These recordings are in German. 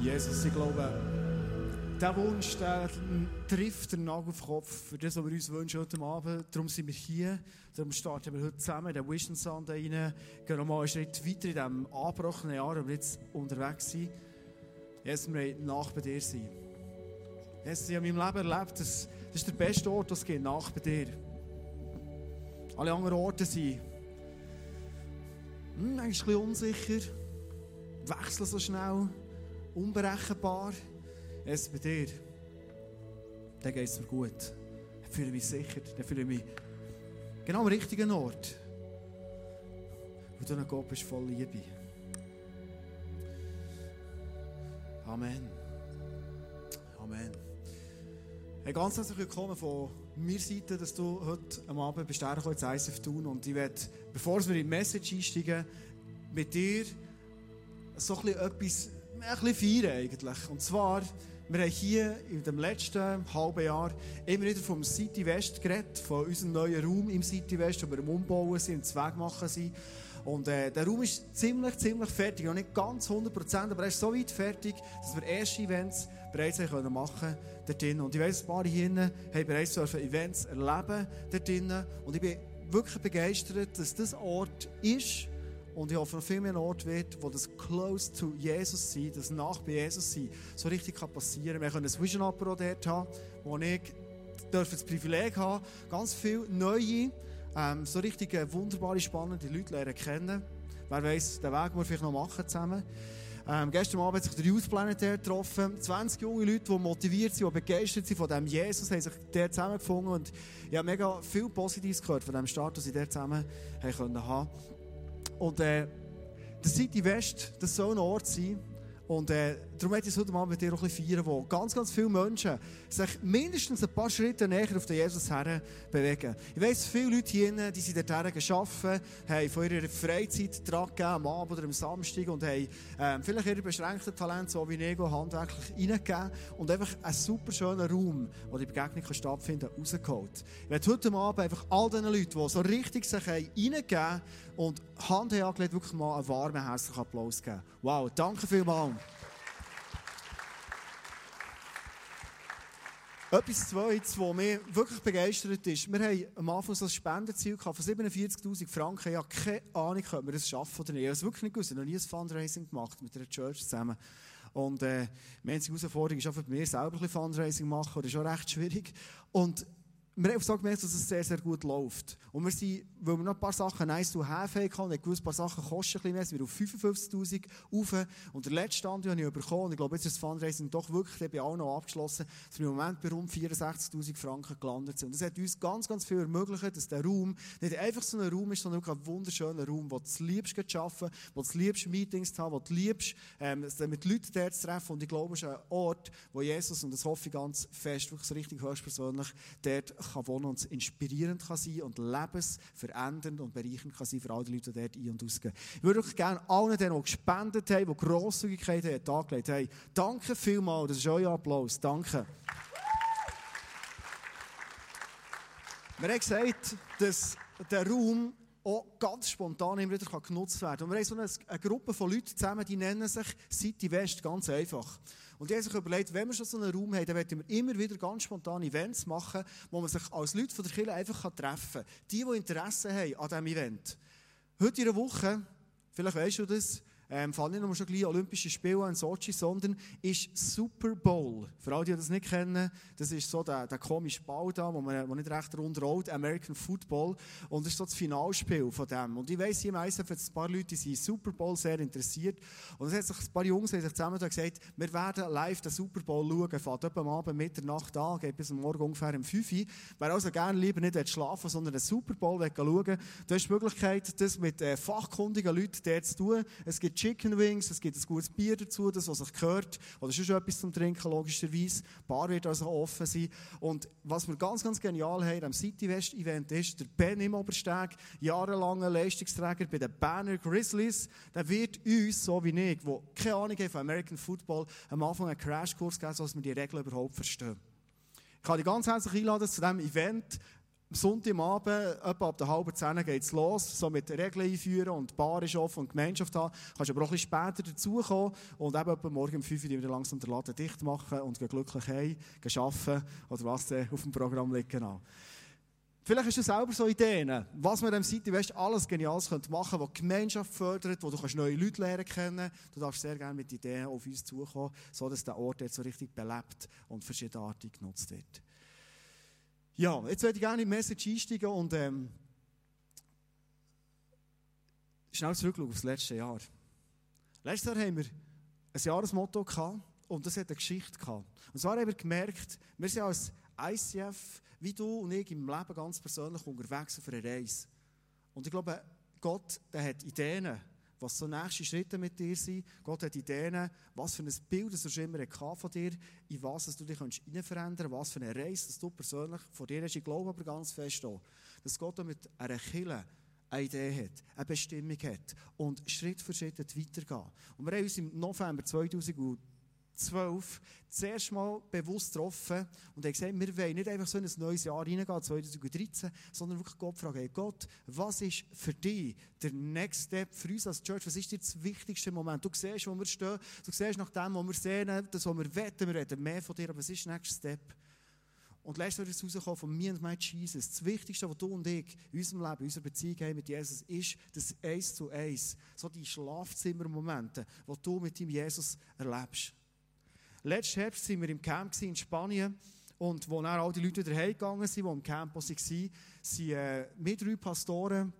Jesus, ich glaube, der Wunsch, der trifft den Nagel auf den Kopf für das, was wir uns wünschen heute Abend. Darum sind wir hier, darum starten wir heute zusammen in den Vision Sunday rein, gehen nochmal einen Schritt weiter in diesem angebrochenen Jahr, wo wir jetzt unterwegs sind. Jesus, wir wollen nach bei dir sein. Jesus, ich habe in meinem Leben erlebt, dass das ist der beste Ort, das geht nach bei dir. Alle anderen Orte sind hm, ein bisschen unsicher, wechseln so schnell, unberechenbar. Es bei dir, dann geht es mir gut. Dann fühle ich mich sicher, dann fühle ich mich genau am richtigen Ort. Und du ein Gott bist voll Liebe. Amen. Amen. Hey, ganz herzlich willkommen von meiner Seite, dass du heute am Abend bist ins ISF tun und ich werde, bevor wir in die Message einsteigen, mit dir so ein bisschen etwas, ein bisschen feiern eigentlich. Und zwar, wir haben hier in dem letzten halben Jahr immer wieder vom City West geredet, von unserem neuen Raum im City West, wo wir am Umbauen sind, im Weg machen sind. Und äh, der Raum ist ziemlich, ziemlich fertig. Noch nicht ganz 100%, aber er ist so weit fertig, dass wir erste Events bereits können machen drinnen. Und ich weiss, ein paar hier haben bereits Events erleben dort drinnen. Und ich bin wirklich begeistert, dass das Ort ist, und ich hoffe, noch viel mehr Ort wird, wo das close to Jesus sein, das nach bei Jesus sein, so richtig kann passieren. Wir können ein Vision Apero dort haben, wo ich das Privileg haben, ganz viele neue, ähm, so richtig wunderbare, spannende Leute lernen kennen. Wer weiß, den Weg, wir vielleicht noch machen zusammen. Ähm, gestern Abend hat sich der Youth Planet getroffen. 20 junge Leute, die motiviert sind, die begeistert sind von dem Jesus, haben sich dort zusammengefunden. Und ich habe mega viel Positives gehört von dem Start, den sie dort zusammen haben können. Und äh, der City West, das soll ein Ort sein, und äh, darum möchte ich es heute mal mit dir auch ein bisschen feiern, wo ganz, ganz viele Menschen sich mindestens ein paar Schritte näher auf den Jesus her bewegen. Ich weiss, viele Leute hier, die sind dorthin geschaffen, haben von ihrer Freizeit dran am Abend oder am Samstag und haben äh, vielleicht ihre beschränkten Talente, so wie Nego, handwerklich reingegeben und einfach einen super schönen Raum, wo die Begegnung kann stattfinden kann, rausgeholt. Ich möchte heute Abend einfach all diesen Leuten, die so richtig sich reingegeben und Hand angelegt, wirklich mal einen warmen, herzlichen Applaus geben. Wow, danke vielmals. Etwas Zweites, was mich wirklich begeistert ist, wir haben am Anfang so ein Spendenziel von 47'000 Franken. Ich habe keine Ahnung, ob wir das schaffen oder nicht. Ich habe es wirklich nicht gewusst. Ich habe noch nie ein Fundraising gemacht mit einer Church zusammen. Und äh, die einzige Herausforderung ist auch für mich selber ein bisschen Fundraising machen. Das ist auch recht schwierig. Und wir haben auch gemerkt, dass es sehr, sehr gut läuft. Und wir sind, weil wir noch ein paar Sachen nice to have hatten, und gewusst, ein paar Sachen kosten ein bisschen mehr, sind wir auf 55'000 rauf. Und der letzte Stand, den ich bekommen und ich glaube, jetzt ist das Fundraising doch wirklich bei allen noch abgeschlossen, dass wir im Moment bei rund 64'000 Franken gelandet sind. Und das hat uns ganz, ganz viel ermöglicht, dass der Raum nicht einfach so ein Raum ist, sondern wirklich ein wunderschöner Raum, wo du es liebst zu arbeiten, wo du es liebst Meetings zu haben, wo du liebst, ähm, mit Leuten dort zu treffen. Und ich glaube, es ist ein Ort, wo Jesus, und das hoffe ich ganz fest, wirklich so richtig höchstpersönlich, dort kann wohnen und inspirierend kann sein und lebensverändernd und bereichernd kann sein für alle Leute, die dort ein- und ausgehen. Ich würde wirklich gerne allen denen, die gespendet haben, die Grosszügigkeit haben, dargelegt haben, danke vielmals, das ist euer Applaus, danke. Wir haben gesagt, dass der Raum auch ganz spontan immer wieder genutzt werden kann. Und wir haben so eine Gruppe von Leuten zusammen, die nennen sich City West, ganz einfach. Und die haben sich überlegt, wenn wir schon so einen Raum haben, dann werden wir immer wieder ganz spontan Events machen, wo man sich als Leute von der Kirche einfach treffen kann. Die, die Interesse haben an diesem Event. Heute in der Woche, vielleicht weißt du das, ähm, fallen nicht nur schon gleich Olympische Spiele in Sochi, sondern ist Super Bowl. Für alle, die das nicht kennen, das ist so der, der komische Ball da, wo man wo nicht recht rund rollt, American Football. Und das ist so das Finalspiel von dem. Und ich weiss, hier im ISF ein paar Leute, die sind Super Bowl sehr interessiert. Und es hat sich ein paar Jungs haben sich zusammen gesagt, wir werden live den Super Bowl schauen. Fährt etwa am Abend Mitternacht an, geht bis Morgen ungefähr um 5 Uhr. Wer also gerne lieber nicht schlafen sondern den Super Bowl schauen du hast die Möglichkeit, das mit äh, fachkundigen Leuten dort zu tun. Es gibt Chicken Wings, es gibt ein gutes Bier dazu, das, was sich gehört. Oder schon etwas zum Trinken, logischerweise. Die Bar wird also offen sein. Und was wir ganz, ganz genial haben am City West Event ist, der Ben im Obersteg, jahrelanger Leistungsträger bei den Banner Grizzlies, der wird uns, so wie ich, der keine Ahnung hat von American Football, am Anfang einen Crashkurs geben, sodass wir die Regeln überhaupt verstehen. Ich kann dich ganz herzlich einladen zu diesem Event Sonntagabend, etwa ab der halben Zehn geht es los, so mit Regeln einführen und Bar ist offen und Gemeinschaft haben. Kannst aber auch ein bisschen später dazukommen und eben etwa morgen um 5 Uhr wieder langsam den Laden dicht machen und glücklich heim, arbeiten oder was auf dem Programm liegt. Genau. Vielleicht hast du selber so Ideen, was man in diesem City West alles Geniales machen könnte, was die Gemeinschaft fördert, wo du neue Leute lernen können. Du darfst sehr gerne mit Ideen auf uns zukommen, sodass der Ort jetzt so richtig belebt und verschiedenartig genutzt wird. Ja, jetzt würde ich gerne in die Message einsteigen und ähm, schnell zurückschauen auf das letzte Jahr. Letztes Jahr haben wir ein Jahresmotto gehabt und das hat eine Geschichte gehabt. Und zwar haben wir gemerkt, wir sind als ICF, wie du und ich im Leben ganz persönlich unterwegs auf einer Reise. Und ich glaube, Gott der hat Ideen, was so nächste Schritte mit dir sind. Gott hat Ideen, was für ein Bild du schon immer von dir, in was du dich hinein verändern was für eine Reise dass du persönlich von dir hast. Ich glaube aber ganz fest auch, dass Gott mit einer Kille eine Idee hat, eine Bestimmung hat und Schritt für Schritt weitergehen. Und wir haben uns im November 2000 12 zuerst mal bewusst getroffen und haben gesagt, wir wollen nicht einfach so in ein neues Jahr reingehen, 2013, sondern wirklich Gott fragen, hey Gott, was ist für dich der Next Step für uns als Church? Was ist dir das wichtigste Moment? Du siehst, wo wir stehen, du siehst nach dem, wo wir sehen, das, was wir wetten, wir reden mehr von dir, aber was ist der Next Step? Und lässt uns rauskommen von mir und mein Jesus. Das Wichtigste, was du und ich in unserem Leben, in unserer Beziehung haben mit Jesus, ist das Eins zu Eins. So die Schlafzimmermomente, die du mit dem Jesus erlebst. Letzten Herbst waren wir im Camp in Spanien. Und wo dann all die Leute wieder heimgegangen sind, die im Camp waren, sind äh, mit drei Pastoren,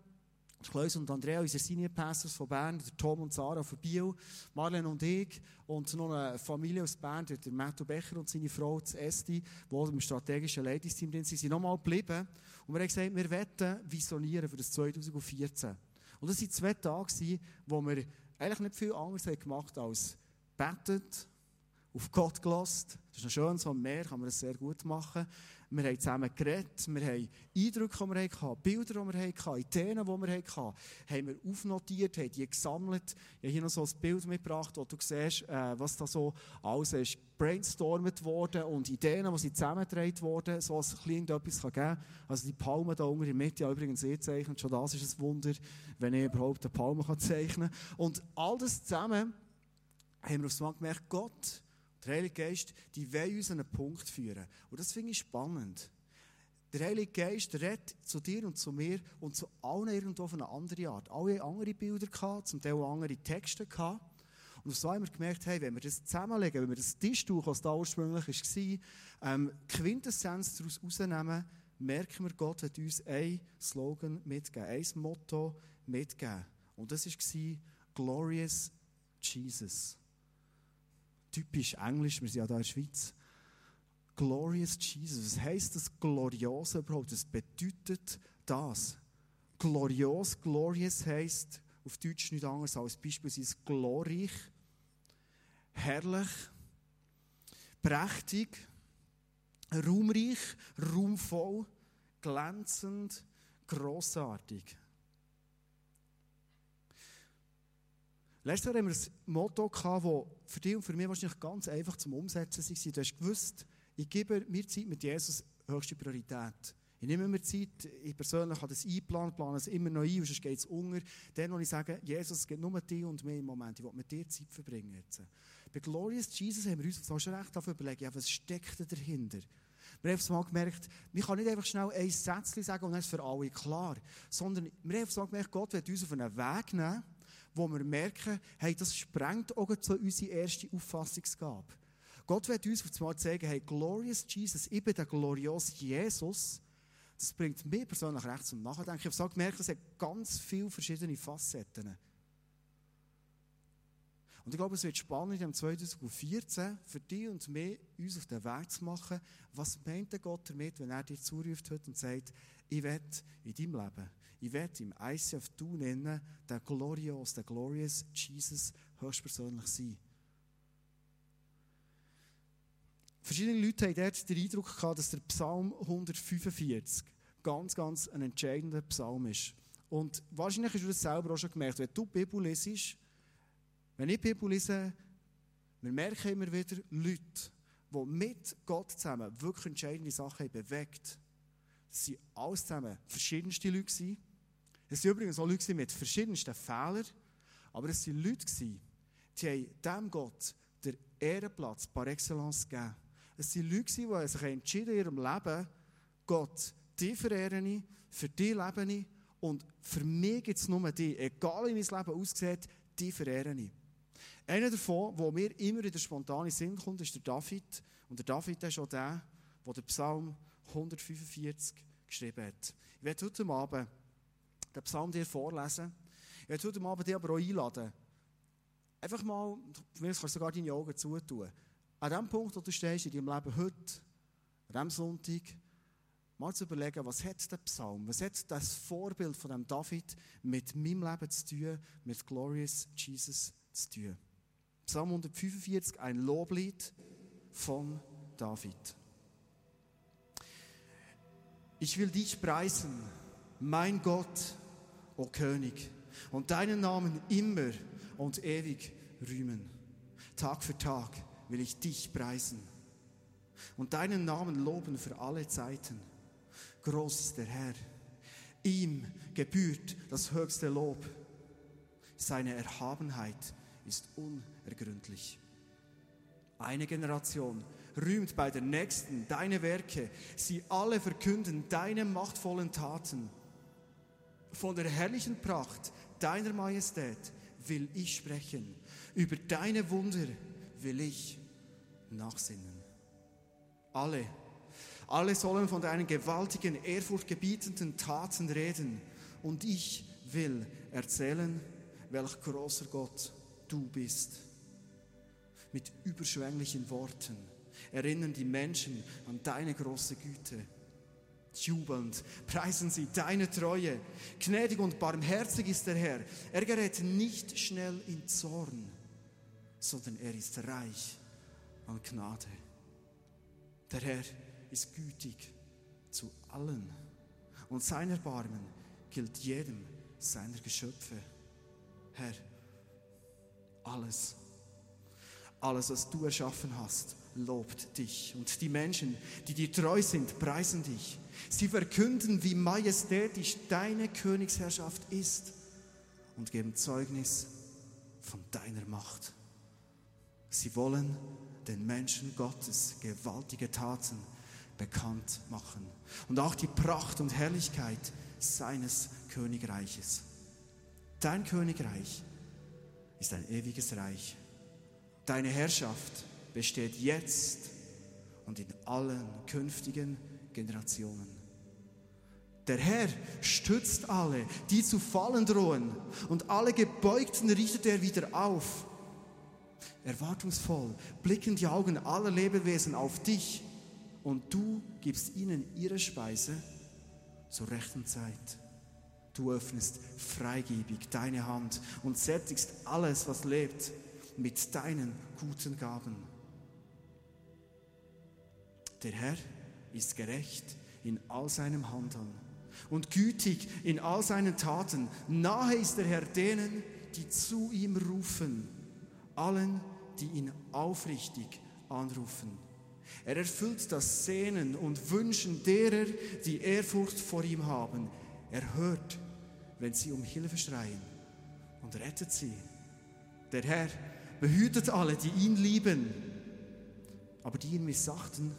Klaus und Andrea, unsere Senior Pastors von Bern, der Tom und Sarah von Biel, Marlene und ich und noch eine Familie aus Bern, der Matthew Becher und seine Frau, das Esti, die im strategischen Ladies-Team drin sind, sind nochmal geblieben. Und wir haben gesagt, wir wollen visionieren für das 2014. Und das waren zwei Tage, wo wir eigentlich nicht viel anderes gemacht haben als betet, auf Gott gelost. Das ist noch schön, so am Meer kann man das sehr gut machen. Wir haben zusammen geredet, wir haben Eindrücke, die wir hatten, Bilder, die wir hatten, Ideen, die wir hatten, haben wir aufnotiert, haben die gesammelt. Ich habe hier noch so ein Bild mitgebracht, wo du siehst, äh, was da so alles ist brainstormt worden und Ideen, die zusammengetragen wurden, so als es etwas geben kann. Also die Palme da unten in der Mitte, ja, übrigens eh zeichnet, schon das ist ein Wunder, wenn ich überhaupt eine Palme zeichnen kann. Und all das zusammen haben wir aufs Mal gemerkt, Gott der Heilige Geist, die will uns an einen Punkt führen. Und das finde ich spannend. Der Heilige Geist redet zu dir und zu mir und zu allen irgendwo auf eine andere Art. Alle andere Bilder gehabt, zum Teil auch andere Texte gehabt. Und so haben wir gemerkt, hey, wenn wir das zusammenlegen, wenn wir das Tischtuch, was da ursprünglich war, ähm, Quintessenz daraus rausnehmen, merken wir, Gott hat uns ein Slogan mitgegeben, ein Motto mitgegeben. Und das war Glorious Jesus typisch Englisch, wir sind ja da in der Schweiz. Glorious Jesus. Was heisst das Gloriose überhaupt? Das bedeutet das. Glorios, glorious heisst auf Deutsch nichts anderes als beispielsweise glorreich, herrlich, prächtig, ruhmreich, ruhmvoll, glänzend, grossartig. Letztes Jahr haben wir ein Motto gehabt, das für dich und für mich wahrscheinlich ganz einfach zum Umsetzen war. Du hast gewusst, ich gebe mir Zeit mit Jesus höchste Priorität. Ich nehme mir Zeit, ich persönlich habe das eingeplant, plane es immer noch ein, sonst geht es unter. Dann, wo ich sage, Jesus, es geht nur dir und mir im Moment, ich will mit dir Zeit verbringen jetzt. Bei Glorious Jesus haben wir uns schon recht dafür überlegt, ja, was steckt dahinter? Wir haben mal gemerkt, man kann nicht einfach schnell ein Sätzchen sagen und dann ist es für alle klar. Sondern wir haben mal gemerkt, Gott wird uns auf einen Weg nehmen, wo wir merken, hey, das sprengt auch so unsere erste Auffassungsgabe. Gott wird uns auf einmal zeigen, hey, glorious Jesus, ich bin der gloriose Jesus. Das bringt mir persönlich recht zum Nachdenken. Ich habe so gemerkt, es hat ganz viele verschiedene Facetten. Und ich glaube, es wird spannend, im 2014 für dich und mich uns auf den Weg zu machen, was meint Gott damit, wenn er dir zuruft heute und sagt, ich werde in deinem Leben ich werde im ICF du nennen, der Glorious, der Glorious Jesus höchstpersönlich sein. Verschiedene Leute haben dort den Eindruck gehabt, dass der Psalm 145 ganz, ganz ein entscheidender Psalm ist. Und wahrscheinlich hast du das selber auch schon gemerkt, wenn du die Bibel lesest, wenn ich die Bibel lese, wir merken immer wieder Leute, die mit Gott zusammen wirklich entscheidende Sachen bewegt haben Es waren alles zusammen verschiedenste Leute. Es waren übrigens auch Leute mit verschiedensten Fehlern. Aber es waren Leute, die dem Gott den Ehrenplatz par excellence gegeben. Es waren Leute, die sich entschieden in ihrem Leben, Gott, die verehren ich, für die lebe ich und für mich gibt es nur die. Egal wie mein Leben aussieht, die verehren ich. Einer davon, der mir immer in der spontanen Sinn kommt, ist der David. Und der David ist auch der, der den Psalm 145 geschrieben hat. Ich werde heute Abend den Psalm dir vorlesen. Ich werde heute Abend dich aber auch einladen. Einfach mal, mich kannst du sogar deine Augen zutun. An dem Punkt, wo du stehst in deinem Leben heute, an diesem Sonntag, mal zu überlegen, was hat der Psalm, was hat das Vorbild von dem David mit meinem Leben zu tun, mit Glorious Jesus zu tun. Psalm 145, ein Loblied von David. Ich will dich preisen, mein Gott, o König, und deinen Namen immer und ewig rühmen. Tag für Tag will ich dich preisen und deinen Namen loben für alle Zeiten. Groß ist der Herr. Ihm gebührt das höchste Lob. Seine Erhabenheit ist unergründlich. Eine Generation rühmt bei der nächsten deine Werke. Sie alle verkünden deine machtvollen Taten. Von der herrlichen Pracht deiner Majestät will ich sprechen. Über deine Wunder will ich nachsinnen. Alle, alle sollen von deinen gewaltigen, ehrfurchtgebietenden Taten reden. Und ich will erzählen, welch großer Gott du bist. Mit überschwänglichen Worten erinnern die Menschen an deine große Güte. Jubelnd preisen sie deine Treue. Gnädig und barmherzig ist der Herr. Er gerät nicht schnell in Zorn, sondern er ist reich an Gnade. Der Herr ist gütig zu allen und sein Erbarmen gilt jedem seiner Geschöpfe. Herr, alles, alles, was du erschaffen hast, lobt dich. Und die Menschen, die dir treu sind, preisen dich. Sie verkünden, wie majestätisch deine Königsherrschaft ist und geben Zeugnis von deiner Macht. Sie wollen den Menschen Gottes gewaltige Taten bekannt machen und auch die Pracht und Herrlichkeit seines Königreiches. Dein Königreich ist ein ewiges Reich. Deine Herrschaft besteht jetzt und in allen künftigen Generationen. Der Herr stützt alle, die zu fallen drohen, und alle Gebeugten richtet er wieder auf. Erwartungsvoll blicken die Augen aller Lebewesen auf dich, und du gibst ihnen ihre Speise zur rechten Zeit. Du öffnest freigebig deine Hand und sättigst alles, was lebt, mit deinen guten Gaben. Der Herr ist gerecht in all seinem Handeln und gütig in all seinen Taten. Nahe ist der Herr denen, die zu ihm rufen, allen, die ihn aufrichtig anrufen. Er erfüllt das Sehnen und Wünschen derer, die Ehrfurcht vor ihm haben. Er hört wenn sie um Hilfe schreien und rettet sie. Der Herr behütet alle, die ihn lieben, aber die ihn missachten,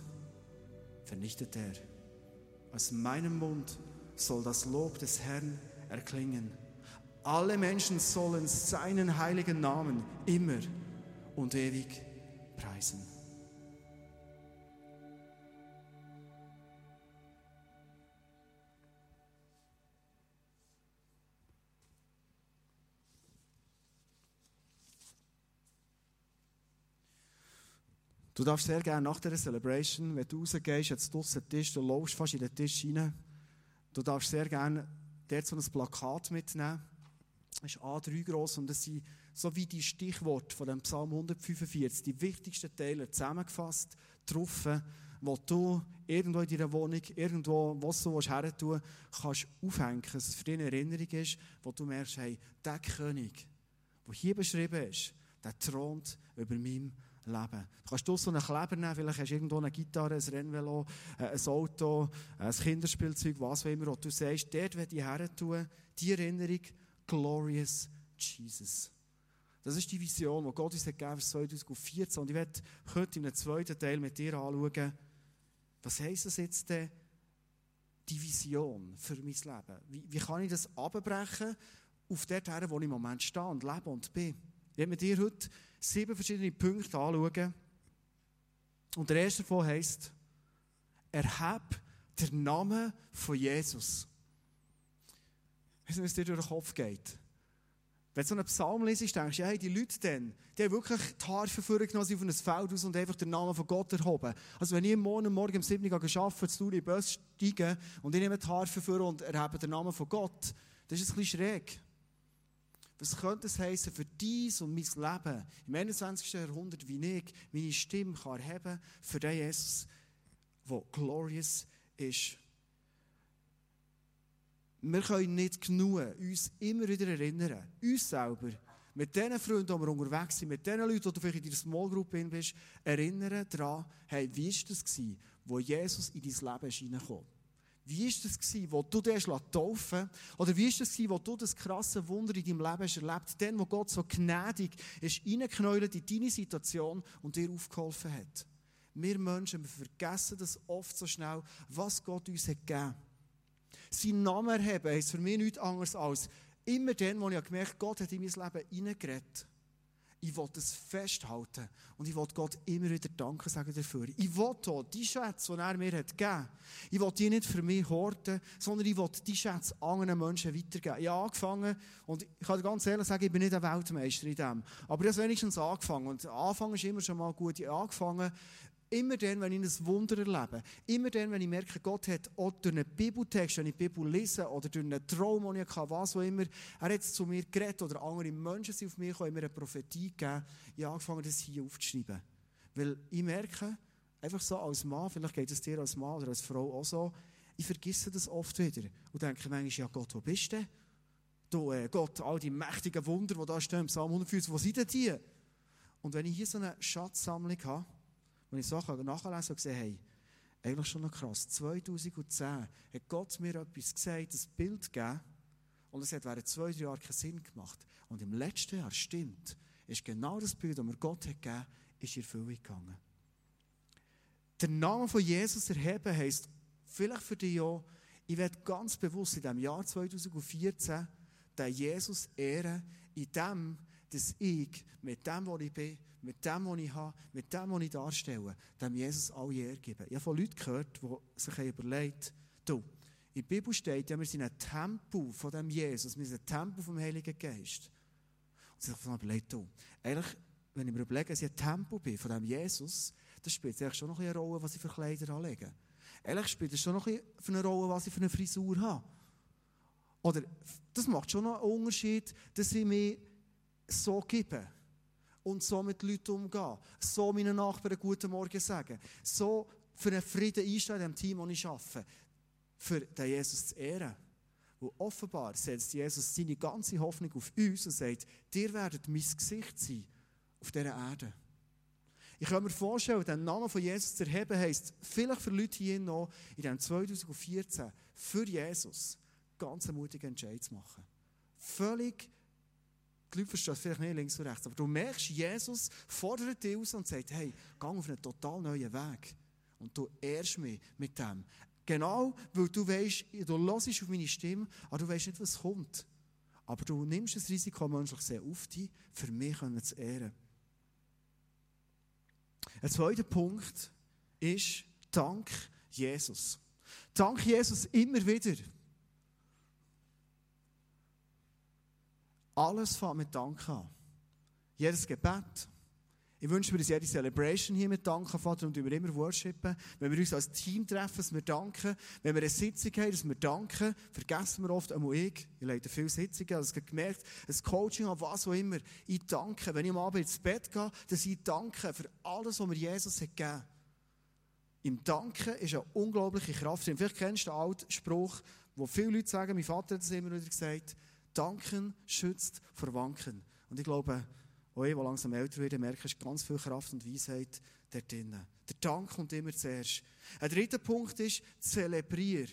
vernichtet er. Aus meinem Mund soll das Lob des Herrn erklingen. Alle Menschen sollen seinen heiligen Namen immer und ewig preisen. Du darfst sehr gerne nach der Celebration, wenn du rausgehst, jetzt draussen Tisch, du läufst fast in den Tisch rein, du darfst sehr gerne dort so ein Plakat mitnehmen. Das ist A3 gross und das sind so wie die Stichworte von dem Psalm 145, die wichtigsten Teile zusammengefasst, getroffen, wo du irgendwo in deiner Wohnung, irgendwo, was du her tun kannst aufhängen, dass es für dich eine Erinnerung ist, wo du merkst, hey, der König, der hier beschrieben ist, der thront über meinem leben. Du kannst du so einen Kleber nehmen, vielleicht hast du irgendwo eine Gitarre, ein Rennvelo, äh, ein Auto, ein Kinderspielzeug, was auch immer. Und du sagst, dort werde ich her tun, die Erinnerung, Glorious Jesus. Das ist die Vision, die Gott uns hat gegeben für 2014. Und ich werde heute in einem zweiten Teil mit dir anschauen, was heisst das jetzt denn, die Vision für mein Leben? Wie, wie kann ich das abbrechen auf der Terre, wo ich im Moment stehe und lebe und bin? Ich werde mit dir heute sieben verschiedene Punkte anschauen. Und der erste davon heisst, erheb den Namen von Jesus. Ich weiß nicht, was dir durch den Kopf geht. Wenn du so einen Psalm liest, denkst du, hey, die Leute dann, die haben wirklich die Harfe vorgenommen, auf ein Feld aus und einfach den Namen von Gott erhoben. Also wenn ich Morgen, morgen um 7 Uhr arbeite, zu den Bus steigen und ich nehme die Harfe vor und erhebe den Namen von Gott, das ist ein bisschen schräg. Was könnte es heißen für dies und mein Leben im 21. Jahrhundert, wie ich meine Stimme kann erheben für den Jesus, der glorious ist. Wir können nicht genug uns immer wieder erinnern, uns selber, mit den Freunden, die wir unterwegs sind, mit den Leuten, die du vielleicht in deiner Small Group bist, erinnern daran, hey, wie war das, wo Jesus in dein Leben hineinkam? Wie war das, wo du dich taufen Oder wie war das, wo du das krasse Wunder in deinem Leben hast erlebt Dann, wo Gott so gnädig ist, reingeknäult in deine Situation und dir aufgeholfen hat. Wir Menschen, wir vergessen das oft so schnell, was Gott uns hat gegeben. Sein Namen erheben ist für mich nichts anderes als immer dann, wo ich gemerkt habe, Gott hat in mein Leben hineingeredet. Ich will das festhalten. Und ich will Gott immer wieder Danke sagen dafür. Ich will auch die Schätze, die er mir hat gegeben hat, ich will die nicht für mich horten, sondern ich will die Schätze anderen Menschen weitergeben. Ich habe angefangen, und ich kann ganz ehrlich sagen, ich bin nicht ein Weltmeister in dem. Aber ich habe wenigstens angefangen. Und Anfang ist immer schon mal gut. Ich habe angefangen, Immer dann, wenn ich ein Wunder erlebe, immer dann, wenn ich merke, Gott hat auch durch einen Bibeltext, wenn ich die Bibel lese oder durch einen Traum, den ich hatte, was auch immer, er hat zu mir geredet oder andere Menschen sind auf mich gekommen, mir eine Prophetie gegeben, ich habe angefangen, das hier aufzuschreiben. Weil ich merke, einfach so als Mann, vielleicht geht es dir als Mann oder als Frau auch so, ich vergesse das oft wieder und denke manchmal, ja Gott, wo bist du Du, äh, Gott, all die mächtigen Wunder, die da stehen Psalm 150, wo sind denn die? Und wenn ich hier so eine Schatzsammlung habe, und ich so nachlesen und gesehen, hey, eigentlich schon noch krass. 2010 hat Gott mir etwas gesagt, ein Bild gegeben, und es hat während zwei, drei Jahren keinen Sinn gemacht. Und im letzten Jahr, stimmt, ist genau das Bild, das mir Gott hat gegeben, ist in Erfüllung gegangen. Der Name von Jesus erheben heisst, vielleicht für dich auch, ich werde ganz bewusst in diesem Jahr 2014 den Jesus ehren, in dem, dass ich mit dem, was ich bin, mit dem, was ich habe, mit dem, was ich darstelle, dem Jesus alle Ehre geben. Ich habe von Leuten gehört, die sich überlegt du, in der Bibel steht ja, wir sind ein Tempel von dem Jesus, wir sind ein Tempel vom Heiligen Geist. Und sie sich überlegt, du, eigentlich, wenn ich mir überlege, dass ich ein Tempel bin von dem Jesus, dann spielt es schon noch eine Rolle, was ich für Kleider anlege. Ehrlich spielt es schon noch eine Rolle, was ich für eine Frisur habe. Oder das macht schon noch einen Unterschied, dass ich mich so gebe und so mit Leuten umgehen, so meinen Nachbarn guten Morgen sagen, so für einen Frieden einstellen in dem Team, das ich arbeite, für den Jesus zu ehren. Und offenbar setzt Jesus seine ganze Hoffnung auf uns und sagt, dir werdet mein Gesicht sein auf dieser Erde. Ich kann mir vorstellen, den Namen von Jesus zu erheben, heisst, vielleicht für Leute hier noch in diesem 2014 für Jesus ganz einen mutigen Entscheid zu machen. Völlig die Leute verstehen vielleicht nicht links und rechts, aber du merkst, Jesus fordert dich aus und sagt, hey, geh auf einen total neuen Weg. Und du ehrst mich mit dem. Genau, weil du weißt, du hörst auf meine Stimme, aber du weißt nicht, was kommt. Aber du nimmst das Risiko menschlich sehr auf dich, für mich zu ehren. Ein zweiter Punkt ist, Dank Jesus. Dank Jesus immer wieder. Alles fängt mit Dank an. Jedes Gebet. Ich wünsche mir, dass jede Celebration hier mit Dank anfängt und wir immer worshipen. Wenn wir uns als Team treffen, dass wir danken. Wenn wir eine Sitzung haben, dass wir danken. Vergessen wir oft, einmal ich, ich leite viele Sitzungen, also ich gemerkt, ein Coaching an was auch immer. Ich danke. Wenn ich am Abend ins Bett gehe, dass ich danke für alles, was mir Jesus hat gegeben. Im Danken ist eine unglaubliche Kraft. Vielleicht kennst du den alten Spruch, wo viele Leute sagen, mein Vater hat es immer wieder gesagt, Danken schützt vor Wanken. Und ich glaube, wo ich, wo langsam älter werde, merke, ist ganz viel Kraft und Weisheit dort drin. Der Dank kommt immer zuerst. Ein dritter Punkt ist, zelebrier.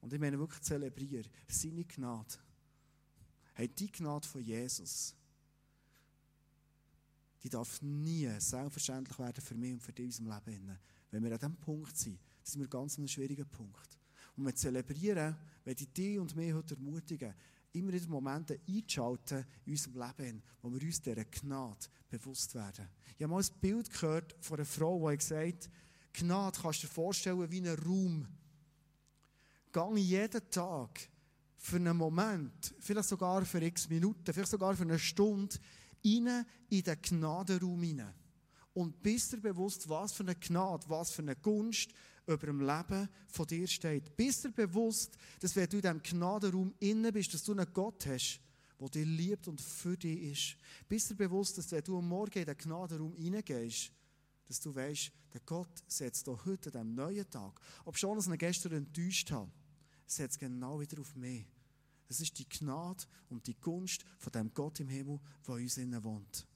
Und ich meine wirklich zelebrier. Seine Gnade. Hey, die Gnade von Jesus, die darf nie selbstverständlich werden für mich und für dich in unserem Leben. Wenn wir an diesem Punkt sind, sind wir ganz an einem schwierigen Punkt. Und wir zelebrieren, wenn ich dich und mich heute ermutigen, immer in Momente einzuschalten in unserem Leben, wo wir uns dieser Gnade bewusst werden. Ich habe mal ein Bild gehört von einer Frau, die gesagt hat, Gnade kannst du dir vorstellen wie einen Raum. Gang jeden Tag für einen Moment, vielleicht sogar für x Minuten, vielleicht sogar für eine Stunde, rein in den Gnadenraum hinein. Und bist dir bewusst, was für eine Gnade, was für eine Gunst über dem Leben von dir steht. Bist dir bewusst, dass wenn du in diesem Gnadenraum innen bist, dass du einen Gott hast, der dich liebt und für dich ist. Bist dir bewusst, dass wenn du am Morgen in den Gnadenraum hineingehst, dass du weißt, der Gott setzt hier heute, an diesem neuen Tag, ob schon, ich ihn gestern enttäuscht habe, setzt genau wieder auf mich. Das ist die Gnade und die Gunst von dem Gott im Himmel, der uns innen wohnt.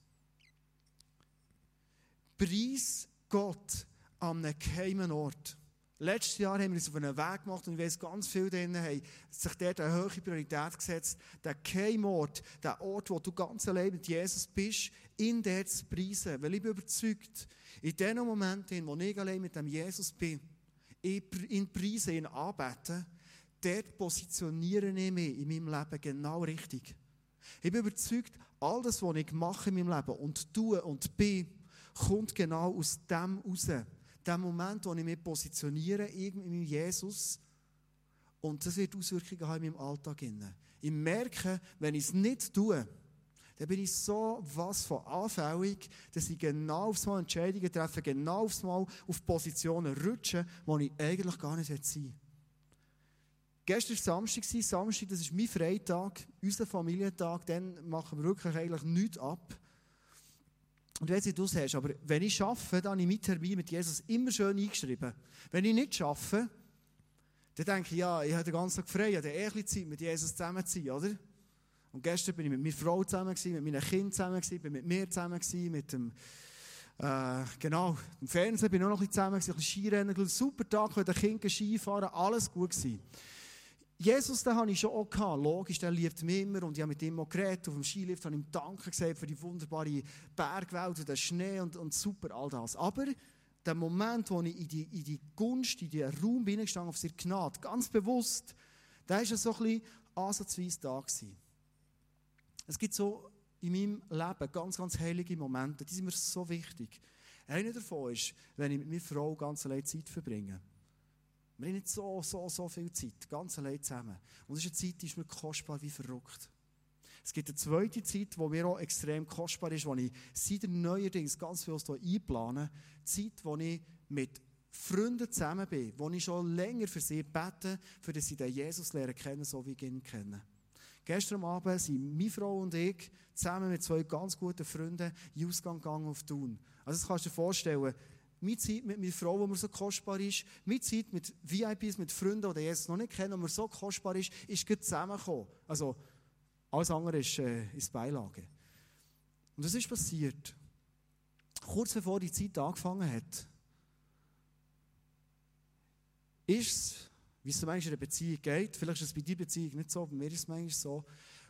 Preis Gott an einem geheimen Ort. Letztes Jahr haben wir uns auf einen Weg gemacht und ich weiß, ganz viele drinnen haben sich dort eine hohe Priorität gesetzt, der Geheimort, der Ort, wo du ganz allein mit Jesus bist, in der zu preisen. Weil ich bin überzeugt, in den Momenten, wo ich allein mit dem Jesus bin, in Preisen, in Anbeten, dort positioniere ich mich in meinem Leben genau richtig. Ich bin überzeugt, all das, was ich mache in meinem Leben und tue und bin, kommt genau aus dem raus. Dem Moment, wo ich mich positioniere, in meinem Jesus. Und das wird Auswirkungen haben in meinem Alltag. Ich merke, wenn ich es nicht tue, dann bin ich so was von anfällig, dass ich genau aufs Mal Entscheidungen treffe, genau aufs Mal auf Positionen rutsche, wo ich eigentlich gar nicht sein will. Gestern war Samstag. Samstag, das ist mein Freitag, unser Familientag. Dann machen wir wirklich eigentlich nichts ab. Und ich weiß nicht, du es hast, aber wenn ich arbeite, dann habe ich meinen Termin mit Jesus immer schön eingeschrieben. Wenn ich nicht arbeite, dann denke ich, ja, ich habe den ganzen Tag frei, ich habe eh ein Zeit mit Jesus zusammen zu sein, oder? Und gestern bin ich mit meiner Frau zusammen, gewesen, mit meinen Kindern zusammen, gewesen, bin mit mir zusammen, gewesen, mit dem, äh, genau, im Fernsehen bin ich auch noch ein bisschen zusammen, gewesen, ein bisschen Skirennen, super Tag, mit den Kindern Skifahren, alles gut gewesen. Jesus, den habe ich schon auch gehabt. Logisch, der liebt mich immer und ich habe mit ihm auch geredet. Auf dem Skilift habe ich ihm Danke gesagt für die wunderbare Bergwelt und den Schnee und, und super, all das. Aber der Moment, wo ich in die, in die Gunst, in den Raum hineingestanden auf seine Gnade, ganz bewusst, da war so ein bisschen ansatzweise da gewesen. Es gibt so in meinem Leben ganz, ganz heilige Momente, die sind mir so wichtig. Einer davon ist, wenn ich mit meiner Frau ganz allein Zeit verbringe. Wir haben nicht so, so, so viel Zeit, ganz allein zusammen. Und eine Zeit, die ist mir kostbar wie verrückt. Es gibt eine zweite Zeit, die mir auch extrem kostbar ist, wo ich seit neuerdings ganz viel einplane. Zeit, wo ich mit Freunden zusammen bin, wo ich schon länger für sie bete, für dass sie den Jesus lernen kennen, so wie ich ihn kenne. Gestern Abend sind meine Frau und ich zusammen mit zwei ganz guten Freunden in Ausgang gegangen auf Thun. Also das kannst du dir vorstellen, meine Zeit mit meiner Frau, die mir so kostbar ist, meine Zeit mit VIPs, mit Freunden, die Jesus noch nicht kennen, die mir so kostbar ist, ist gut zusammengekommen. Also, alles andere ist, äh, ist Beilage. Und was ist passiert? Kurz bevor die Zeit angefangen hat, ist es, wie es manchmal in einer Beziehung geht, vielleicht ist es bei deiner Beziehung nicht so, bei mir ist es manchmal so,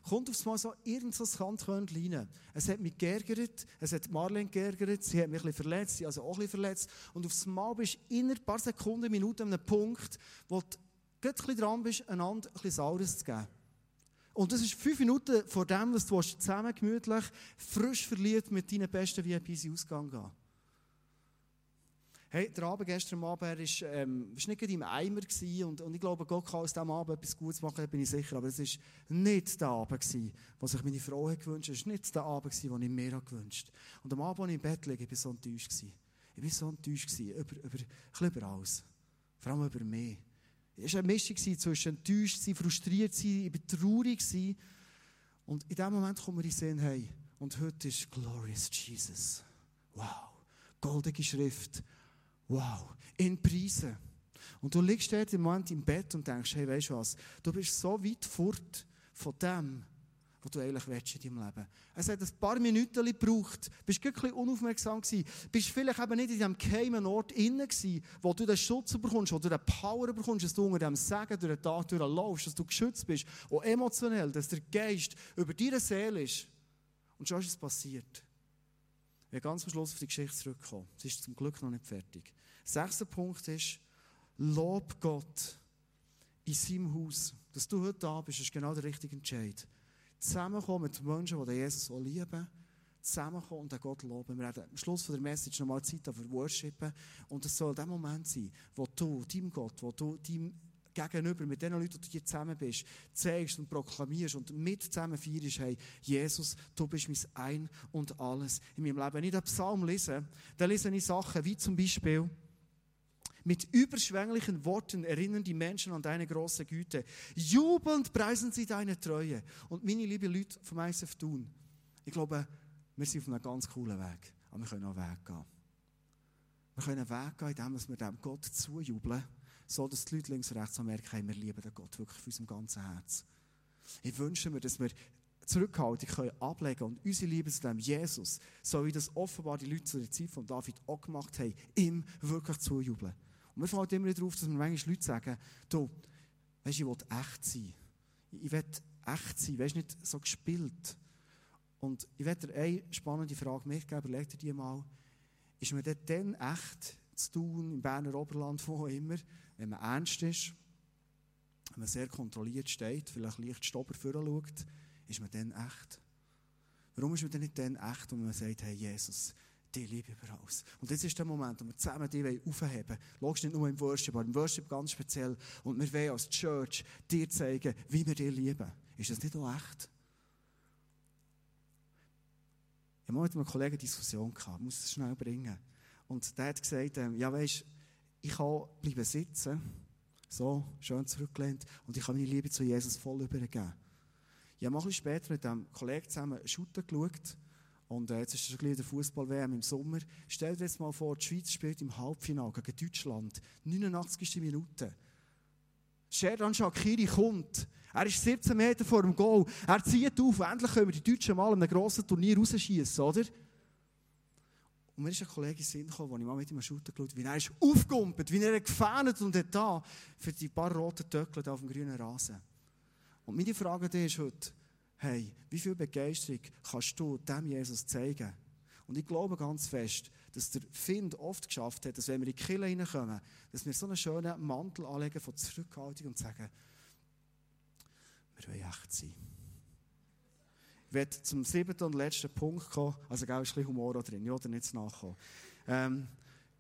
kommt aufs Mal so irgend so ein Kantkönnchen rein. Es hat mich geärgert, es hat Marlene geärgert, sie hat mich ein verletzt, sie also auch ein verletzt. Und aufs Mal bist du in ein paar Sekunden, Minuten an einem Punkt, wo du ein bisschen dran bist, einander ein Saures zu geben. Und das ist fünf Minuten vor dem, dass du zusammen gemütlich, frisch verliebt mit deinen besten VIPs Ausgang gehen. Hey, der Abend gestern Abend war ähm, nicht im Eimer gewesen, und, und ich glaube, Gott kann aus diesem Abend etwas Gutes machen, bin ich sicher. Aber es war nicht der Abend, gewesen, was sich meine Frau hat gewünscht hat. Es war nicht der Abend, gewesen, den ich mir gewünscht habe. Und am Abend, als ich im Bett liege, ich so enttäuscht. Gewesen. Ich war so enttäuscht gewesen, über, über, ein über alles. Vor allem über mich. Es war eine Mischung zwischen enttäuscht sein, frustriert sein, ich war traurig. Gewesen. Und in dem Moment kommen wir in Sinn, hey, und heute ist Glorious Jesus. Wow. Goldige Schrift. Wow, in Preisen. Und du liegst dort im Moment im Bett und denkst, hey, weißt du was, du bist so weit fort von dem, was du eigentlich willst in deinem Leben. Es hat ein paar Minuten gebraucht. Bist ein bisschen unaufmerksam gewesen. Bist vielleicht eben nicht in diesem geheimen Ort innen gewesen, wo du den Schutz bekommst, wo du den Power bekommst, dass du unter dem Segen durch den Tag durchlaufst, dass du geschützt bist, auch emotionell, dass der Geist über deine Seele ist. Und schon ist es passiert. Wir ganz am Schluss auf die Geschichte zurückkommen. Sie ist zum Glück noch nicht fertig. Sechster Punkt ist, Lob Gott in seinem Haus. Dass du heute da bist, ist genau der richtige Entscheid. Zusammenkommen mit Menschen, die Jesus so lieben, zusammenkommen und den Gott loben. Wir werden am Schluss der Message nochmal Zeit für Worshipen. Und es soll der Moment sein, wo du deinem Gott, wo du deinem Gegenüber, mit den Leuten, die du hier zusammen bist, zeigst und proklamierst und mit zusammen feierst, hey, Jesus, du bist mein Ein und Alles in meinem Leben. Wenn ich den Psalm lese, dann lese ich Sachen wie zum Beispiel, mit überschwänglichen Worten erinnern die Menschen an deine große Güte. Jubelnd preisen sie deine Treue. Und meine lieben Leute vom ISF tun, ich glaube, wir sind auf einem ganz coolen Weg. Aber wir können auch einen Weg gehen. Wir können einen Weg gehen, indem wir dem Gott zujubeln, so dass die Leute links und rechts merken, hey, wir lieben den Gott wirklich von unserem ganzen Herz. Ich wünsche mir, dass wir Zurückhaltung können ablegen und unsere Liebe zu dem Jesus, so wie das offenbar die Leute zu der Zeit von David auch gemacht haben, ihm wirklich zujubeln. Und mir fällt immer darauf, dass mir manchmal Leute sagen, du, weißt, ich will echt sein. Ich will echt sein, weißt, nicht so gespielt. Und ich werde dir eine spannende Frage mitgeben, überleg dir die mal. Ist man dann echt zu tun, im Berner Oberland, wo auch immer, wenn man ernst ist, wenn man sehr kontrolliert steht, vielleicht leicht Stopper schaut, ist man dann echt? Warum ist man denn nicht dann echt, wenn man sagt, hey Jesus, die liebe über alles. Und jetzt ist der Moment, wo wir zusammen die aufheben wollen. Logst nicht nur im Worship, aber im Worship ganz speziell. Und wir wollen als Church dir zeigen, wie wir dich lieben. Ist das nicht auch echt? Ich habe mal mit einem Kollegen eine Diskussion gehabt, ich muss es schnell bringen. Und der hat gesagt, ähm, ja weisst, ich kann bleiben sitzen, so, schön zurückgelehnt, und ich kann meine Liebe zu Jesus voll übergeben. Ich habe ein später mit einem Kollegen zusammen Shooter geschaut, und äh, jetzt ist schon der Fußball-WM im Sommer. Stell dir jetzt mal vor, die Schweiz spielt im Halbfinale gegen Deutschland. 89. Minute. Sherdan Shakiri kommt. Er ist 17 Meter vor dem Goal. Er zieht auf. Endlich können wir die Deutschen mal in einem grossen Turnier rausschießen, oder? Und mir ist ein Kollege in Sinn gekommen, als ich mal mit ihm Shooter geschaut wie er ist aufgegumpelt, wie er gefähnet und hat da für die paar roten Töckle auf dem grünen Rasen. Und meine Frage ist heute, hey, wie viel Begeisterung kannst du dem Jesus zeigen? Und ich glaube ganz fest, dass der Find oft geschafft hat, dass wenn wir in die Kirche reinkommen, dass wir so einen schönen Mantel anlegen von Zurückhaltung und sagen, wir wollen echt sein. Werde zum siebten und letzten Punkt kommen. Also, gell, ist ein bisschen Humor drin, ja, oder nicht zu nachkommen. Ähm,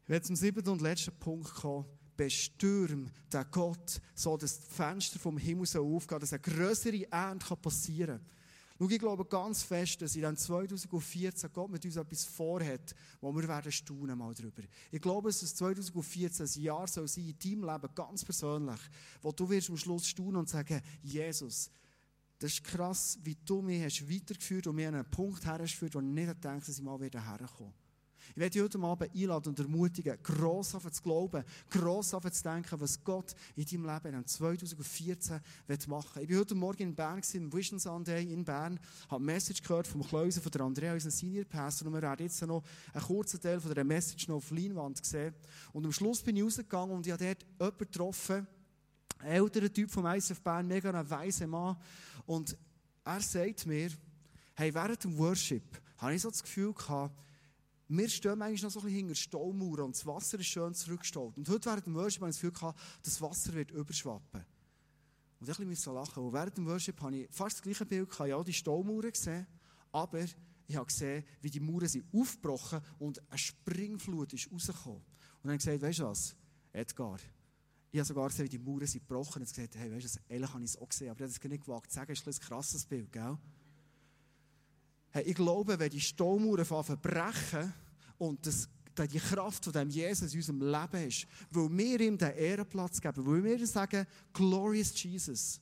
ich werde zum siebten und letzten Punkt kommen bestürm den Gott, so dass die Fenster vom Himmel so aufgehen, dass eine größere Ernte passieren kann. Schau, ich glaube ganz fest, dass in 2014 Gott mit uns etwas vorhat, wo wir werden staunen mal drüber. Ich glaube, dass es 2014 ein Jahr soll sein in deinem Leben, ganz persönlich, wo du wirst am Schluss staunen und sagen, Jesus, das ist krass, wie du mich hast weitergeführt und mir an einen Punkt hergeführt, wo ich nicht gedacht dass ich mal wieder herkomme. Ich werde dich heute Abend einladen und ermutigen, gross auf zu glauben, gross auf zu denken, was Gott in deinem Leben in 2014 machen will. Ich war heute Morgen in Bern, im Vision Sunday in Bern, habe eine Message gehört vom Kleusen, von der Andrea, unserem Senior Pastor, und wir werden jetzt noch einen kurzen Teil von dieser Message noch auf Leinwand sehen. Und am Schluss bin ich rausgegangen und ich habe dort jemanden getroffen, einen älteren Typ vom ISF Bern, mega ein weiser Mann, und er sagt mir, hey, während dem Worship habe ich so das Gefühl gehabt, wir stehen eigentlich noch so ein bisschen hinter Staumauern und das Wasser ist schön zurückgestaut. Und heute während dem Worship habe ich das Gefühl gehabt, das Wasser wird überschwappen. Und ich musste lachen, weil während dem Worship habe ich fast das gleiche Bild gehabt. Ja, die Staumauern gesehen, aber ich habe gesehen, wie die Mauern sind aufgebrochen und eine Springflut ist rausgekommen. Und dann habe ich gesagt, weißt du was, Edgar, ich habe sogar gesehen, wie die Mauern sind gebrochen. Und gesagt, hey, weißt du, ehrlich habe ich es auch gesehen, aber ich habe es nicht gewagt zu sagen, das ist ein krasses Bild, gell? Hey, ich glaube, wenn die Staumauern verbrechen und das, die Kraft von dem Jesus in unserem Leben ist, weil wir ihm den Ehrenplatz geben, weil wir sagen, Glorious Jesus,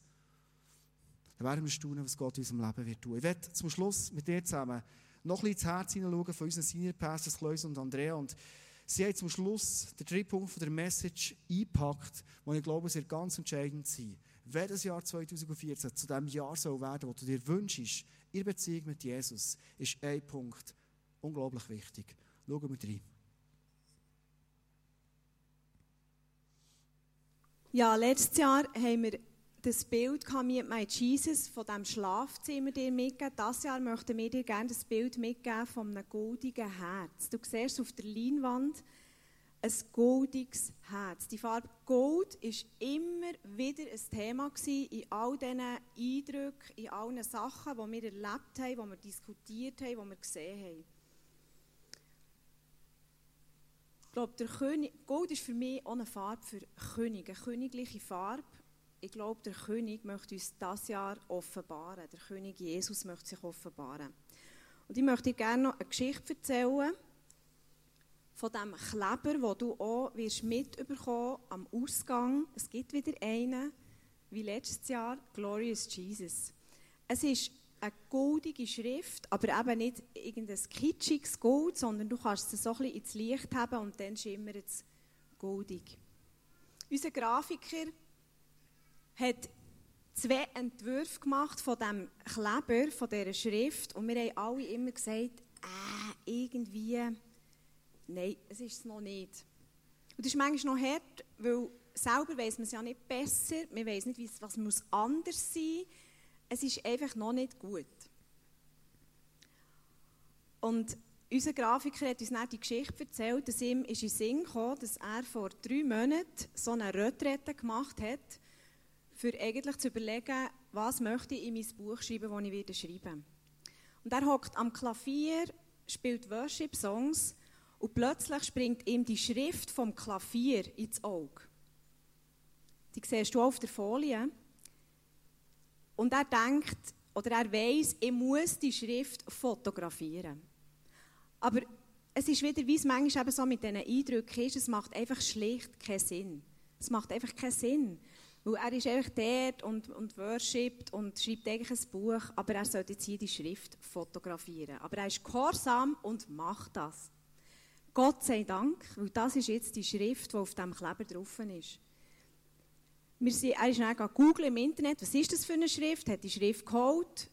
dann werden wir staunen, was Gott in unserem Leben wird tun. Ich werde zum Schluss mit dir zusammen noch ein bisschen ins Herz hineinschauen von unseren Senior Pastors, Klaus und Andrea. Und sie haben zum Schluss den dritten Punkt der Message eingepackt, wo ich glaube, wird ganz entscheidend sein wenn das Jahr 2014 zu dem Jahr soll werden, wo du dir wünschst, in Beziehung mit Jesus, ist ein Punkt unglaublich wichtig. Schauen wir rein. Ja, letztes Jahr haben wir das Bild mit My Jesus von dem Schlafzimmer dir mitgeben. Dieses Jahr möchten wir dir gerne das Bild mitgeben von einem goldigen Herz. Du siehst auf der Leinwand ein goldiges Herz. Die Farbe Gold ist immer wieder ein Thema in all diesen Eindrücken, in allen Sachen, die wir erlebt haben, die wir diskutiert haben, die wir gesehen haben. Ich glaube, der König, Gold ist für mich auch eine Farbe für König, eine königliche Farbe. Ich glaube, der König möchte uns das Jahr offenbaren. Der König Jesus möchte sich offenbaren. Und ich möchte dir gerne noch eine Geschichte erzählen von dem Kleber, wo du auch wirst mitbekommen am Ausgang. Es gibt wieder einen, wie letztes Jahr, Glorious Jesus. Es ist eine goldige Schrift, aber eben nicht irgendein kitschiges Gold, sondern du kannst es so ein bisschen ins Licht haben und dann schimmert es goldig. Unser Grafiker hat zwei Entwürfe gemacht von dem Kleber, von dieser Schrift und wir haben alle immer gesagt, äh, irgendwie, nein, es ist es noch nicht. Und das ist manchmal noch hart, weil selber weiß man es ja nicht besser, man weiß nicht, was muss anders sein muss es ist einfach noch nicht gut. Und unser Grafiker hat uns dann die Geschichte erzählt, dass ihm ist in Sinn kam, dass er vor drei Monaten so eine Retrette gemacht hat, für eigentlich zu überlegen, was möchte ich in mein Buch schreiben, das ich wieder schreiben Und er hockt am Klavier, spielt Worship-Songs und plötzlich springt ihm die Schrift vom Klavier ins Auge. Die siehst du auf der Folie. Und er denkt, oder er weiß, ich muss die Schrift fotografieren. Aber es ist wieder, wie es manchmal eben so mit diesen Eindrücken ist, es macht einfach schlicht keinen Sinn. Es macht einfach keinen Sinn. Weil er ist einfach dort und, und worshipt und schreibt eigentlich ein Buch, aber er sollte jetzt hier die Schrift fotografieren. Aber er ist gehorsam und macht das. Gott sei Dank, weil das ist jetzt die Schrift, die auf dem Kleber drauf ist. Wir sind, er ist dann googeln im Internet, was ist das für eine Schrift, hat die Schrift geholt,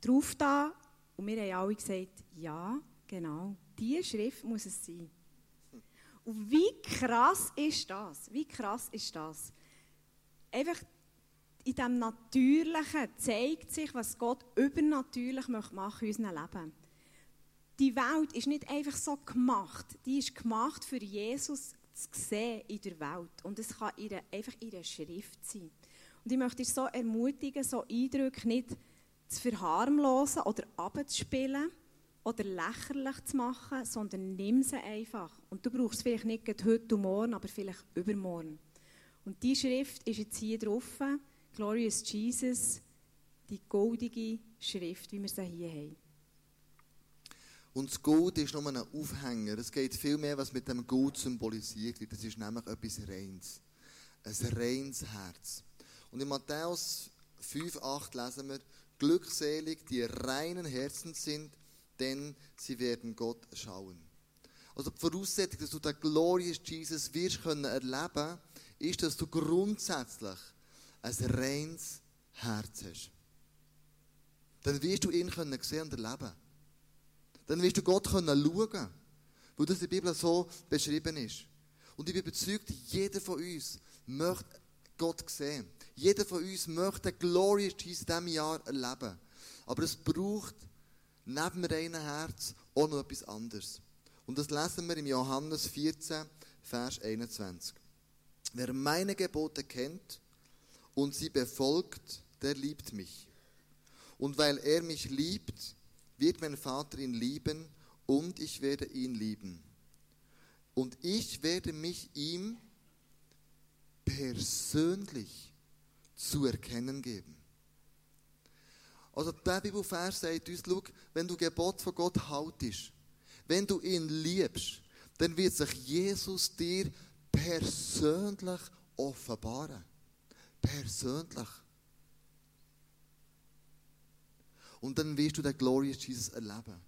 drauf da, und wir haben alle gesagt, ja, genau, diese Schrift muss es sein. Und wie krass ist das? Wie krass ist das? Einfach in dem Natürlichen zeigt sich, was Gott übernatürlich machen möchte in unserem Leben. Die Welt ist nicht einfach so gemacht, die ist gemacht für Jesus zu sehen in der Welt. Und es kann ihre, einfach ihre Schrift sein. Und ich möchte dich so ermutigen, so Eindrücke nicht zu verharmlosen oder abzuspielen oder lächerlich zu machen, sondern nimm sie einfach. Und du brauchst es vielleicht nicht heute und morgen, aber vielleicht übermorgen. Und die Schrift ist jetzt hier drauf, Glorious Jesus, die goldige Schrift, wie wir sie hier haben. Und das Gold ist nur ein Aufhänger. Es geht viel mehr, was mit dem Gold symbolisiert wird. Das ist nämlich etwas Reins. Ein reines Herz. Und in Matthäus 5, 8 lesen wir, glückselig, die reinen Herzen sind, denn sie werden Gott schauen. Also die Voraussetzung, dass du den Glorious Jesus wirst können erleben, ist, dass du grundsätzlich ein reines Herz hast. Dann wirst du ihn können sehen und erleben dann wirst du Gott können schauen, wo das in der Bibel so beschrieben ist. Und ich bin überzeugt, jeder von uns möchte Gott sehen. Jeder von uns möchte Glorious Jesus in diesem Jahr erleben. Aber es braucht neben dem reinen Herz auch noch etwas anderes. Und das lesen wir im Johannes 14, Vers 21. Wer meine Gebote kennt und sie befolgt, der liebt mich. Und weil er mich liebt, wird mein Vater ihn lieben und ich werde ihn lieben. Und ich werde mich ihm persönlich zu erkennen geben. Also der Bibelvers sagt uns, schau, wenn du Gebot von Gott haltest, wenn du ihn liebst, dann wird sich Jesus dir persönlich offenbaren. Persönlich. Und dann wirst du den Glorious Jesus erleben.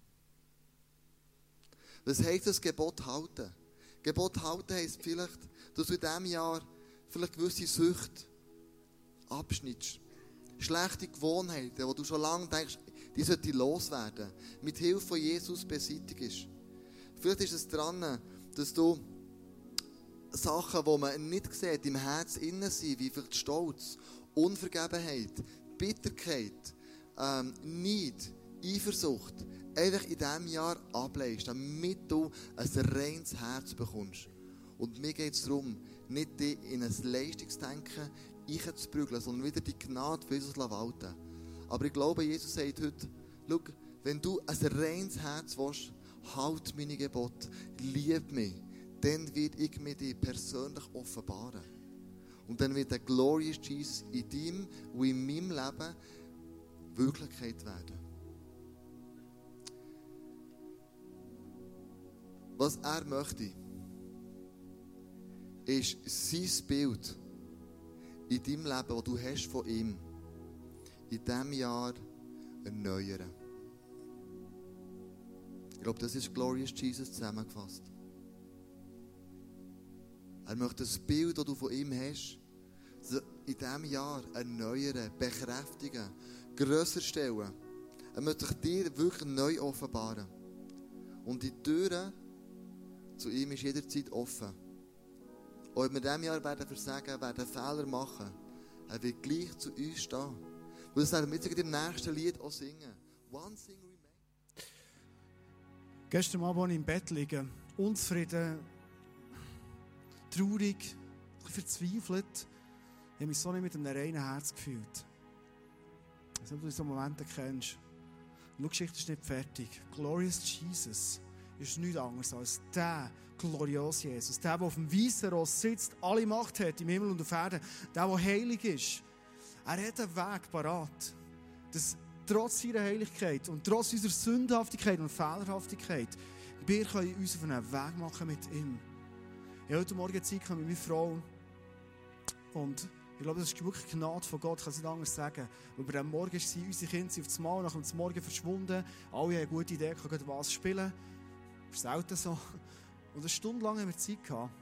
Was heisst das Gebot halten? Gebot halten heisst vielleicht, dass du in diesem Jahr vielleicht gewisse Sucht abschneidest. Schlechte Gewohnheiten, wo du schon lange denkst, die sollten loswerden. Mit Hilfe von Jesus beseitigst. Vielleicht ist es dran, dass du Sachen, die man nicht sieht, im Herz innen sind, wie vielleicht Stolz, Unvergebenheit, Bitterkeit, ähm, Neid, Eifersucht, einfach in diesem Jahr ableist, damit du ein reines Herz bekommst. Und mir geht es darum, nicht dich in ein Leistungsdenken einzuprügeln, sondern wieder die Gnade für Jesus walten. Aber ich glaube, Jesus sagt heute, schau, wenn du ein reines Herz willst, halt meine Gebote, lieb mich, dann wird ich mir dich persönlich offenbaren. Und dann wird der Glorious Jesus in deinem und in meinem Leben Wirklichkeit werden. Was er möchte, ist sein Bild in deinem Leben, das du hast von ihm, in diesem Jahr erneuern. Ich glaube, das ist Glorious Jesus zusammengefasst. Er möchte das Bild, das du von ihm hast, in diesem Jahr erneuern, bekräftigen, grösser stellen. Er möchte sich dir wirklich neu offenbaren. Und die Türen zu ihm ist jederzeit offen. Auch wenn wir in diesem Jahr werden versagen, werden Fehler machen, er wird gleich zu uns stehen. Und das werden wir jetzt im nächsten Lied auch singen. One thing remains. Gestern Abend, im Bett liege, unzufrieden, traurig, verzweifelt, ich habe mich so nicht mit einem reinen Herz gefühlt. Ich weiß nicht, ob du diese Momente kennst. Die Geschichte ist nicht fertig. Glorious Jesus ist nichts anderes als der glorious Jesus. Der, der auf dem weißen Ross sitzt, alle Macht hat im Himmel und auf Erden. Der, der heilig ist. Er hat einen Weg parat, dass trotz seiner Heiligkeit und trotz unserer Sündhaftigkeit und Fehlerhaftigkeit wir können uns auf einen Weg machen mit ihm. Ich habe heute Morgen Zeit mit meiner Frau und ich glaube, das ist wirklich Gnade von Gott, ich kann es nicht anders sagen. Bei dem Morgen waren unsere Kinder auf das Mal nach dem Morgen verschwunden. Alle haben eine gute Idee, können was spielen. Das ist selten so. Und eine Stunde lang haben wir Zeit gehabt,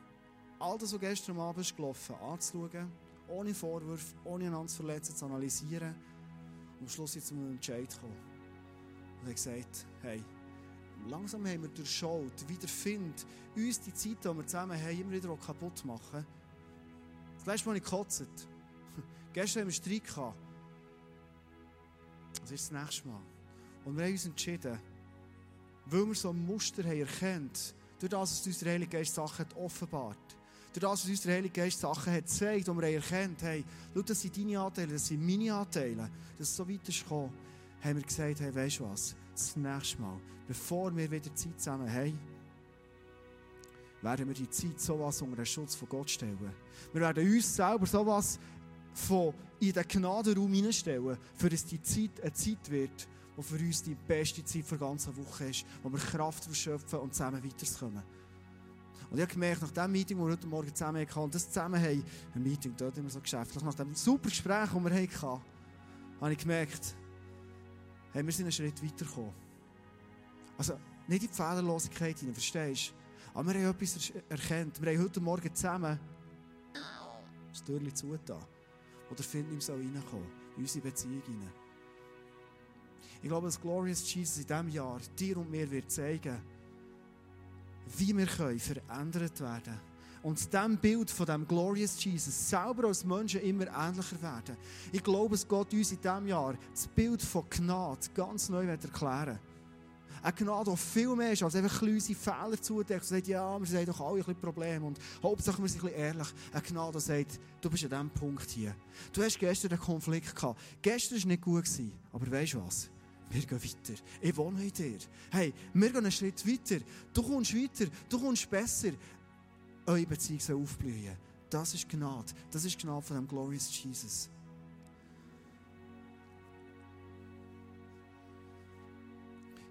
all das, was gestern Abend ist gelaufen, anzuschauen, ohne Vorwürfe, ohne einander zu verletzen, zu analysieren. Und am Schluss jetzt zu einem Entscheid gekommen. Und er gesagt, hey, langsam haben wir durchschaut, wiederfindet uns die Zeit, die wir zusammen haben, immer wieder kaputt machen. Das letzte Mal ich gekotzt. Gestern haben wir Streit gehabt. Das ist das nächste Mal. Und wir haben uns entschieden, weil wir so ein Muster haben erkannt, durch das, dass uns der Heilige Geist Sachen hat offenbart. Durch das, dass uns der Heilige Geist Sachen hat gezeigt, die wir erkannt haben, schau, das sind deine Anteile, das sind meine Anteile, dass es so weit ist gekommen, haben wir gesagt, hey, weißt du was, das nächste Mal, bevor wir wieder Zeit zusammen haben, werden wir die Zeit sowas unter den Schutz von Gott stellen. Wir werden uns selber sowas von in den Gnadenraum hineinstellen, für dass die Zeit eine Zeit wird, die für uns die beste Zeit der ganzen Woche ist, wo wir Kraft verschöpfen und zusammen weiterkommen. Und ich habe gemerkt, nach dem Meeting, das wir heute Morgen zusammen hatten, und das zusammen haben, ein Meeting dort immer so geschäftlich, nach dem super Gespräch, das wir hatten, habe ich gemerkt, hey, wir sind einen Schritt weitergekommen. Also, nicht in die Fehlerlosigkeit hinein, verstehst du? Aber wir haben etwas erkannt. Wir haben heute Morgen zusammen das Türchen zugetan, wo der Find ihm reinkommen soll, in unsere Beziehung hinein. Ich glaube, dass Glorious Jesus in diesem Jahr dir und mir wird zeigen, wie wir können verändert werden und dem Bild von dem Glorious Jesus selber als Menschen immer ähnlicher werden. Ich glaube, dass Gott uns in diesem Jahr das Bild von Gnade ganz neu erklären eine Gnade, die viel mehr ist, als einfach unsere Fehler zudeckt und sagt, ja, wir haben doch alle ein bisschen Probleme und Hauptsache wir sind ein bisschen ehrlich. Eine Gnade, die sagt, du bist an diesem Punkt hier. Du hast gestern einen Konflikt gehabt. Gestern war nicht gut, aber weißt du was? Wir gehen weiter. Ich wohne in dir. Hey, wir gehen einen Schritt weiter. Du kommst weiter. Du kommst besser. Eure Beziehung soll aufblühen. Das ist Gnade. Das ist Gnade von dem Glorious Jesus.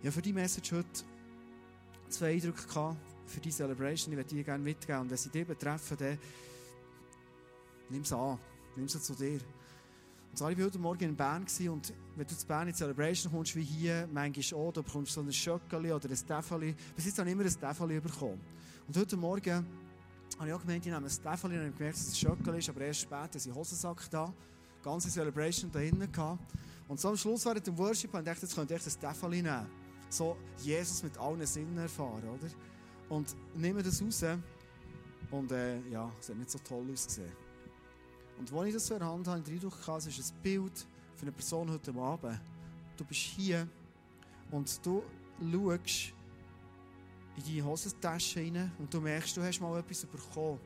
Habe für die Message heute zwei Eindrücke gehabt, für die Celebration. Ich möchte dir gerne mitgeben. Und wenn sie dich betreffen, dann nimm es an. Nimm es zu dir. Und zwar, ich war heute Morgen in Bern und wenn du zu Bern in die Celebration kommst, wie hier, manchmal auch, da bekommst du so ein Schöckeli oder ein Steffeli. Bis jetzt habe ich immer ein Steffeli bekommen. Und heute Morgen habe ich auch gemeint, ich nehme ein Steffeli und habe gemerkt, dass es ein Schöckeli ist, aber erst später ist ein Hosensack da. ganze Celebration da hinten gehabt. Und so am Schluss während dem Worship habe ich gedacht, jetzt könnte ich das Tafel nehmen. So Jesus mit allen Sinnen erfahren, oder? Und nehme das raus und äh, ja, es hat nicht so toll ausgesehen. Und als ich das so in der Hand habe, den Eindruck hatte, es ist ein Bild für eine Person heute Abend. Du bist hier und du schaust in deine Hosentasche rein und du merkst, du hast mal etwas bekommen.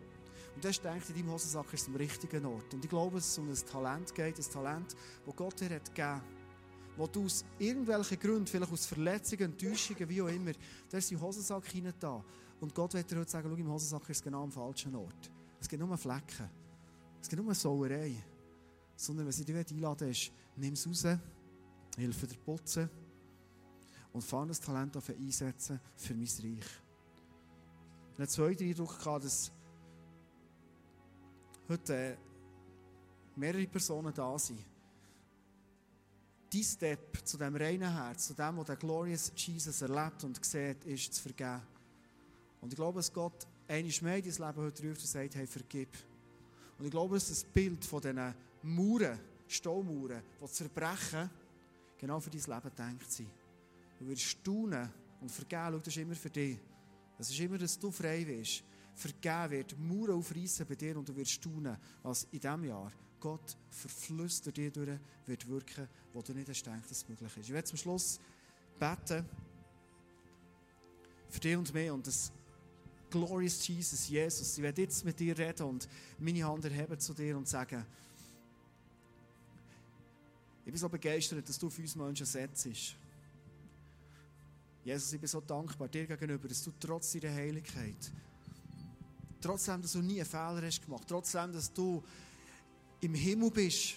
Und du hast gedacht, in deinem Hosensack ist es am richtigen Ort. Und ich glaube, dass es um ein Talent geht, ein Talent, das Gott dir hat gegeben wo du aus irgendwelchen Gründen, vielleicht aus Verletzungen, Enttäuschungen, wie auch immer, da ist dein Hosensack hinein da. Und Gott wird dir heute sagen, schau, im Hosensack ist es genau am falschen Ort. Es gibt nur Flecken. Es gibt nur Sauerei. Sondern wenn sie dich einladen ist, nimm es raus, hilf dir putzen und fang das Talent auf einsetzen für mein Reich. Ich hatte zwei Eindruck, dass heute mehrere Personen da sind. Dein Step zu dem reinen Herz, zu dem, was der Glorious Jesus erlebt und sieht, ist zu vergeben. Und ich glaube, dass Gott einmal mehr in dein Leben heute ruft und sagt, hey, vergib. Und ich glaube, dass das Bild von diesen Mauern, Staumauern, die zerbrechen, genau für dein Leben denkt sind. Du wirst staunen und vergeben, schau, das ist immer für dich. Es ist immer, dass du frei wirst. Vergeben wird, Mauern aufreißen bei dir und du wirst staunen, was in diesem Jahr Gott verflüstert dir durch wird wirken, wo du nicht gedacht, dass es möglich ist. Ich werde zum Schluss beten für dich und mich und das Glorious Jesus, Jesus. Ich werde jetzt mit dir reden und meine Hand erheben zu dir und sagen, ich bin so begeistert, dass du für uns Menschen setzt. Jesus, ich bin so dankbar dir gegenüber, dass du trotz deiner Heiligkeit, trotzdem, dass du nie einen Fehler hast gemacht, trotzdem, dass du im Himmel bist,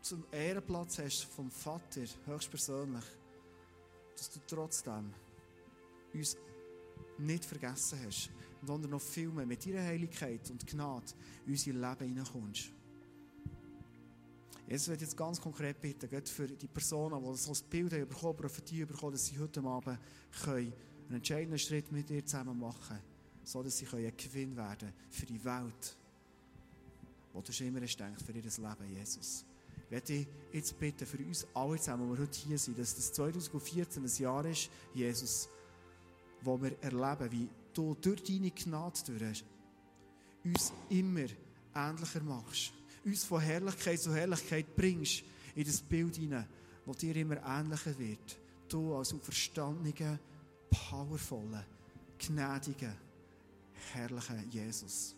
zum Ehrenplatz hast vom Vater, höchstpersönlich, dass du trotzdem uns nicht vergessen hast, sondern noch viel mehr mit deiner Heiligkeit und Gnade in unser Leben hineinkommst. Jesus wird jetzt ganz konkret bitten, Gott für die Personen, die so ein Bild haben bekommen, Prophetie bekommen, dass sie heute Abend können einen entscheidenden Schritt mit dir zusammen machen können, so dass sie ein Gewinn werden für die Welt, wo du schon immer hast gedacht, für ihr Leben, Jesus. Ich dich jetzt bitten, für uns alle zusammen, die wir heute hier sind, dass das 2014 ein Jahr ist, Jesus, wo wir erleben, wie du durch deine Gnade durch uns immer ähnlicher machst. Uns von Herrlichkeit zu Herrlichkeit bringst in das Bild hinein, das dir immer ähnlicher wird. Du als auferstandener, powervoller, gnädiger, herrlicher Jesus.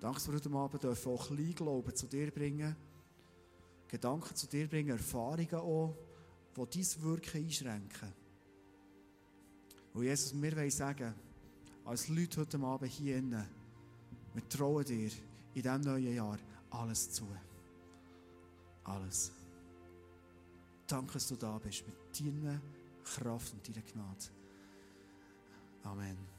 Danke, dass wir heute Abend auch Kleinglauben zu dir bringen Gedanken zu dir bringen, Erfahrungen auch, die dein Wirken einschränken. Und Jesus, wir wollen sagen, als Leute heute Abend hier innen, wir trauen dir in diesem neuen Jahr alles zu. Alles. Danke, dass du da bist mit deiner Kraft und deiner Gnade. Amen.